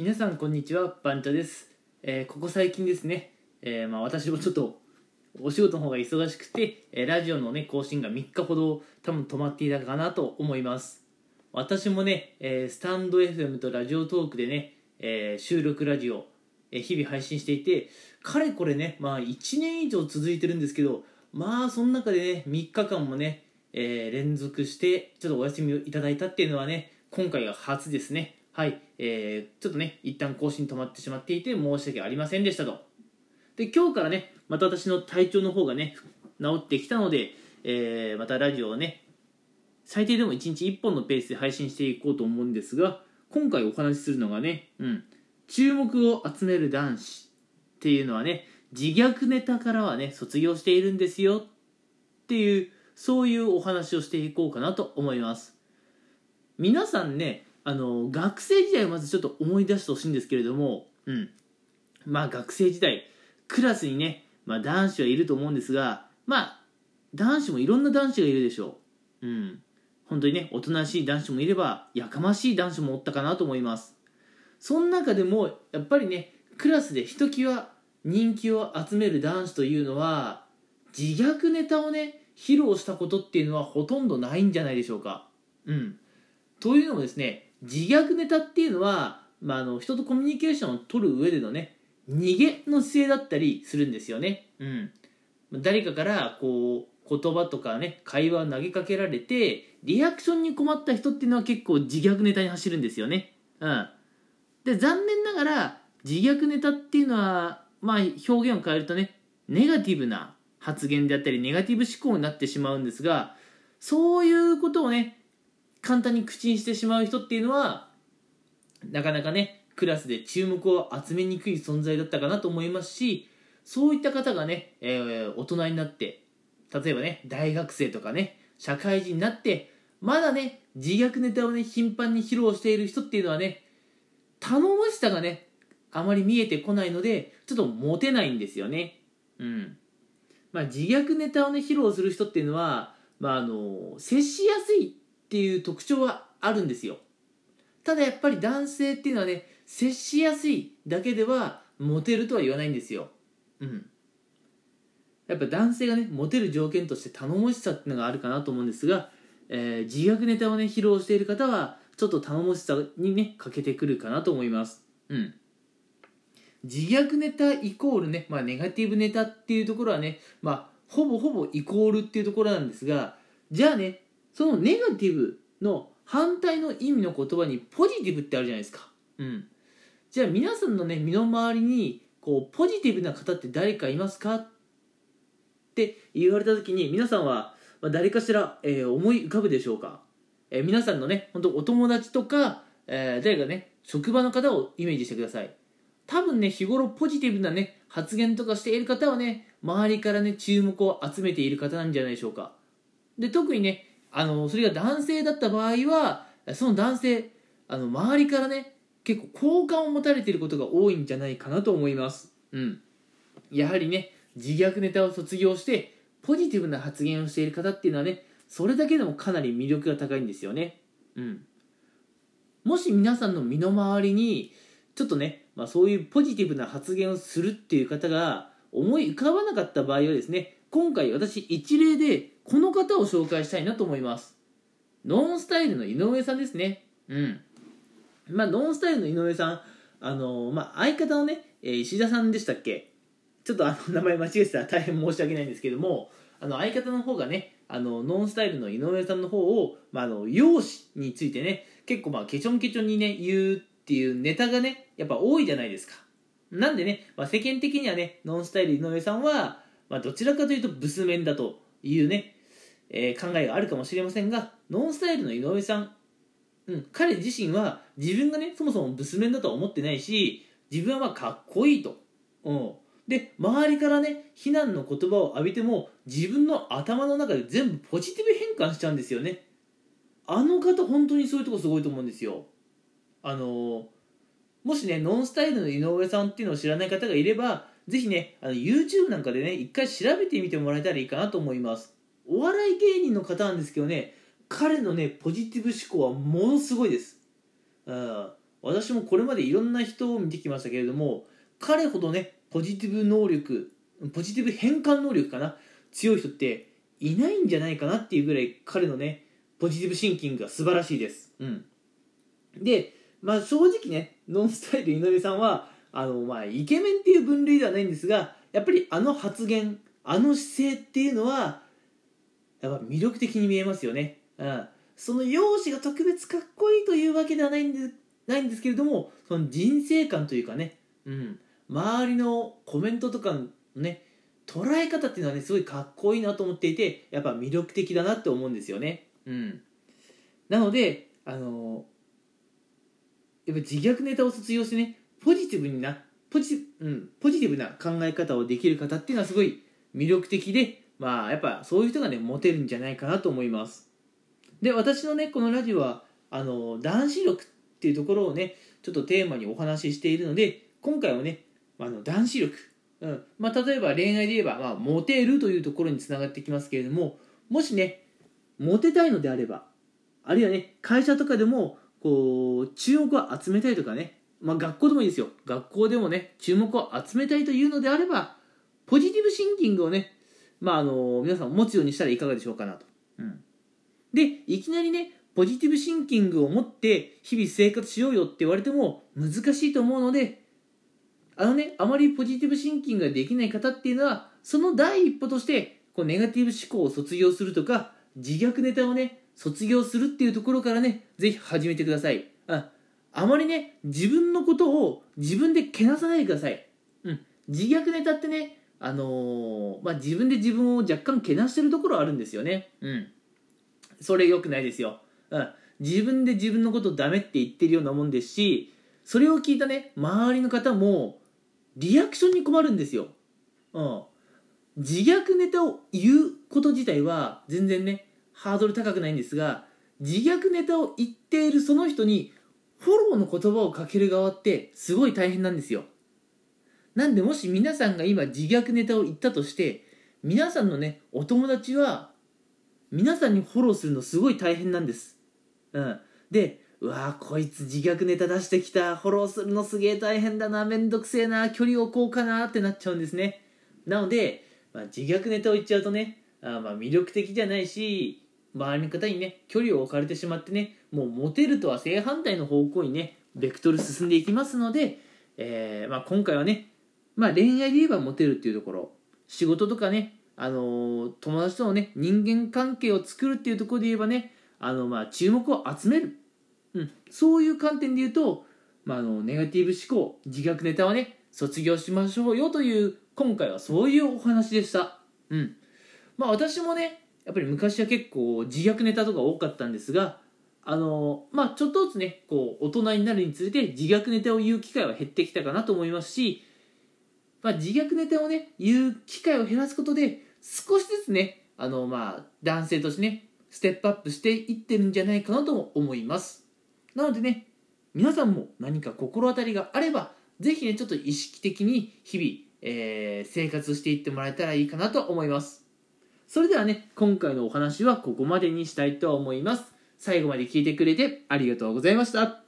皆さんこんにちはバンチョです、えーここ最近ですね、えーまあ、私もちょっとお仕事の方が忙しくて、えラジオのね更新が3日ほど多分止まっていたかなと思います。私もね、えスタンド FM とラジオトークでね、え収録ラジオ、え日々配信していてかれこれねまあ1年以上続いてるんですけどまあその中でね3日間もね、え連続してちょっとお休みをいただいたっていうのはね今回が初ですね。はい、えーちょっとね一旦更新止まってしまっていて申し訳ありませんでしたと。で今日からねまた私の体調の方がね治ってきたので、えーまたラジオをね最低でも1日1本のペースで配信していこうと思うんですが今回お話しするのがね、うん、注目を集める男子っていうのはね自虐ネタからはね卒業しているんですよ。っていうそういうお話をしていこうかなと思います。皆さんねあの学生時代をまずちょっと思い出してほしいんですけれどもうん。まあ学生時代クラスにね、まあ、男子はいると思うんですがまあ男子もいろんな男子がいるでしょう。うん。本当にねおとなしい男子もいればやかましい男子もおったかなと思います。その中でもやっぱりねクラスでひときわ人気を集める男子というのは自虐ネタをね披露したことっていうのはほとんどないんじゃないでしょうか。うん。というのもですね自虐ネタっていうのは、まあ、あの人とコミュニケーションを取る上でのね逃げの姿勢だったりするんですよね。うん。誰かからこう言葉とかね会話を投げかけられてリアクションに困った人っていうのは結構自虐ネタに走るんですよね。うん。で残念ながら自虐ネタっていうのはまあ表現を変えるとねネガティブな発言であったりネガティブ思考になってしまうんですがそういうことをね簡単に口にしてしまう人っていうのはなかなかねクラスで注目を集めにくい存在だったかなと思いますしそういった方がね、えー大人になって例えばね大学生とかね社会人になってまだね自虐ネタをね頻繁に披露している人っていうのはね頼もしさがねあまり見えてこないのでちょっとモテないんですよね。うん。まあ自虐ネタをね披露する人っていうのはまああの接しやすいっていう特徴はあるんですよ。ただやっぱり男性っていうのはね接しやすいだけではモテるとは言わないんですよ。うん。やっぱ男性がねモテる条件として頼もしさっていうのがあるかなと思うんですが、えー自虐ネタをね披露している方はちょっと頼もしさにね欠けてくるかなと思います。うん。自虐ネタイコールね、まあ、ネガティブネタっていうところはね、まあ、ほぼほぼイコールっていうところなんですがじゃあねそのネガティブの反対の意味の言葉にポジティブってあるじゃないですか。うん。じゃあ皆さんのね身の回りにこうポジティブな方って誰かいますかって言われた時に皆さんはまあ誰かしら、えー思い浮かぶでしょうか、えー皆さんのね本当お友達とか、えー誰かね職場の方をイメージしてください。多分ね日頃ポジティブなね発言とかしている方はね周りからね注目を集めている方なんじゃないでしょうか。で特にねあのそれが男性だった場合はその男性あの周りからね結構好感を持たれていることが多いんじゃないかなと思います。うん。やはりね自虐ネタを卒業してポジティブな発言をしている方っていうのはねそれだけでもかなり魅力が高いんですよね。うん。もし皆さんの身の回りにちょっとね、まあ、そういうポジティブな発言をするっていう方が思い浮かばなかった場合はですね今回私一例でこの方を紹介したいなと思います。ノンスタイルの井上さんですね。うん。まあノンスタイルの井上さんあのまあ相方のね、えー石田さんでしたっけ？ちょっとあの名前間違えてたら大変申し訳ないんですけどもあの相方の方がねあのノンスタイルの井上さんの方を、まあ、あの容姿についてね結構まあケチョンケチョンにね言うっていうネタがねやっぱ多いじゃないですか。なんでね、まあ、世間的にはねノンスタイル井上さんは、まあ、どちらかというとブスメンだというね、えー考えがあるかもしれませんがノンスタイルの井上さん、うん、彼自身は自分がねそもそもブスメンだとは思ってないし自分はまあかっこいいと、うん、で周りからね非難の言葉を浴びても自分の頭の中で全部ポジティブ変換しちゃうんですよね。あの方本当にそういうとこすごいと思うんですよ。あのもしねノンスタイルの井上さんっていうのを知らない方がいればぜひねあの YouTube なんかでね一回調べてみてもらえたらいいかなと思います。お笑い芸人の方なんですけどね彼のねポジティブ思考はものすごいです。うん私もこれまでいろんな人を見てきましたけれども彼ほどねポジティブ能力ポジティブ変換能力かな強い人っていないんじゃないかなっていうぐらい彼のねポジティブシンキングが素晴らしいです。うん。でまあ正直ねノンスタイル井上さんはあのまあイケメンっていう分類ではないんですがやっぱりあの発言あの姿勢っていうのはやっぱ魅力的に見えますよね、うん、その容姿が特別かっこいいというわけではないんでないんですけれどもその人生観というかね、うん、周りのコメントとかのね捉え方っていうのはねすごいかっこいいなと思っていてやっぱ魅力的だなって思うんですよね。うん。なのであのやっぱ自虐ネタを卒業してねポジティブになポジ,、うん、ポジティブな考え方をできる方っていうのはすごい魅力的でまあやっぱそういう人がねモテるんじゃないかなと思います。で私のねこのラジオはあの男子力っていうところをねちょっとテーマにお話ししているので今回はねあの男子力、うん。まあ、例えば恋愛で言えば、まあ、モテるというところにつながってきますけれどももしねモテたいのであればあるいはね会社とかでもこう注目を集めたいとかねまあ、学校でもいいですよ。学校でもね注目を集めたいというのであればポジティブシンキングをね、まあ、あの皆さん持つようにしたらいかがでしょうかなと、うん、でいきなりねポジティブシンキングを持って日々生活しようよって言われても難しいと思うのであのねあまりポジティブシンキングができない方っていうのはその第一歩としてこうネガティブ思考を卒業するとか自虐ネタをね卒業するっていうところからねぜひ始めてください。ああまりね、自分のことを自分でけなさないでください。うん。自虐ネタってね、あのー、まあ、自分で自分を若干けなしてるところあるんですよね。うん。それ良くないですよ。うん。自分で自分のことダメって言ってるようなもんですし、それを聞いたね、周りの方も、リアクションに困るんですよ。うん。自虐ネタを言うこと自体は全然ね、ハードル高くないんですが、自虐ネタを言っているその人にフォローの言葉をかける側ってすごい大変なんですよ。なんでもし皆さんが今自虐ネタを言ったとして皆さんのねお友達は皆さんにフォローするのすごい大変なんです。うん。でうわーこいつ自虐ネタ出してきた。フォローするのすげえ大変だな。めんどくせえな。距離置こうかなってなっちゃうんですね。なので、まあ、自虐ネタを言っちゃうとねあまあ魅力的じゃないし周りの方にね距離を置かれてしまってねもうモテるとは正反対の方向にねベクトル進んでいきますので、えーまあ、今回はね、まあ、恋愛で言えばモテるっていうところ仕事とかね、あのー、友達とのね人間関係を作るっていうところで言えばねあの、まあ、注目を集める、うん、そういう観点で言うと、まあ、あのネガティブ思考自虐ネタはね卒業しましょうよという今回はそういうお話でした。うん。まあ私もねやっぱり昔は結構自虐ネタとか多かったんですがあのまあちょっとずつねこう大人になるにつれて自虐ネタを言う機会は減ってきたかなと思いますし、まあ、自虐ネタをね言う機会を減らすことで少しずつねあのまあ男性としてねステップアップしていってるんじゃないかなとも思います。なのでね皆さんも何か心当たりがあればぜひねちょっと意識的に日々、えー、生活していってもらえたらいいかなと思います。それではね、今回のお話はここまでにしたいと思います。最後まで聞いてくれてありがとうございました。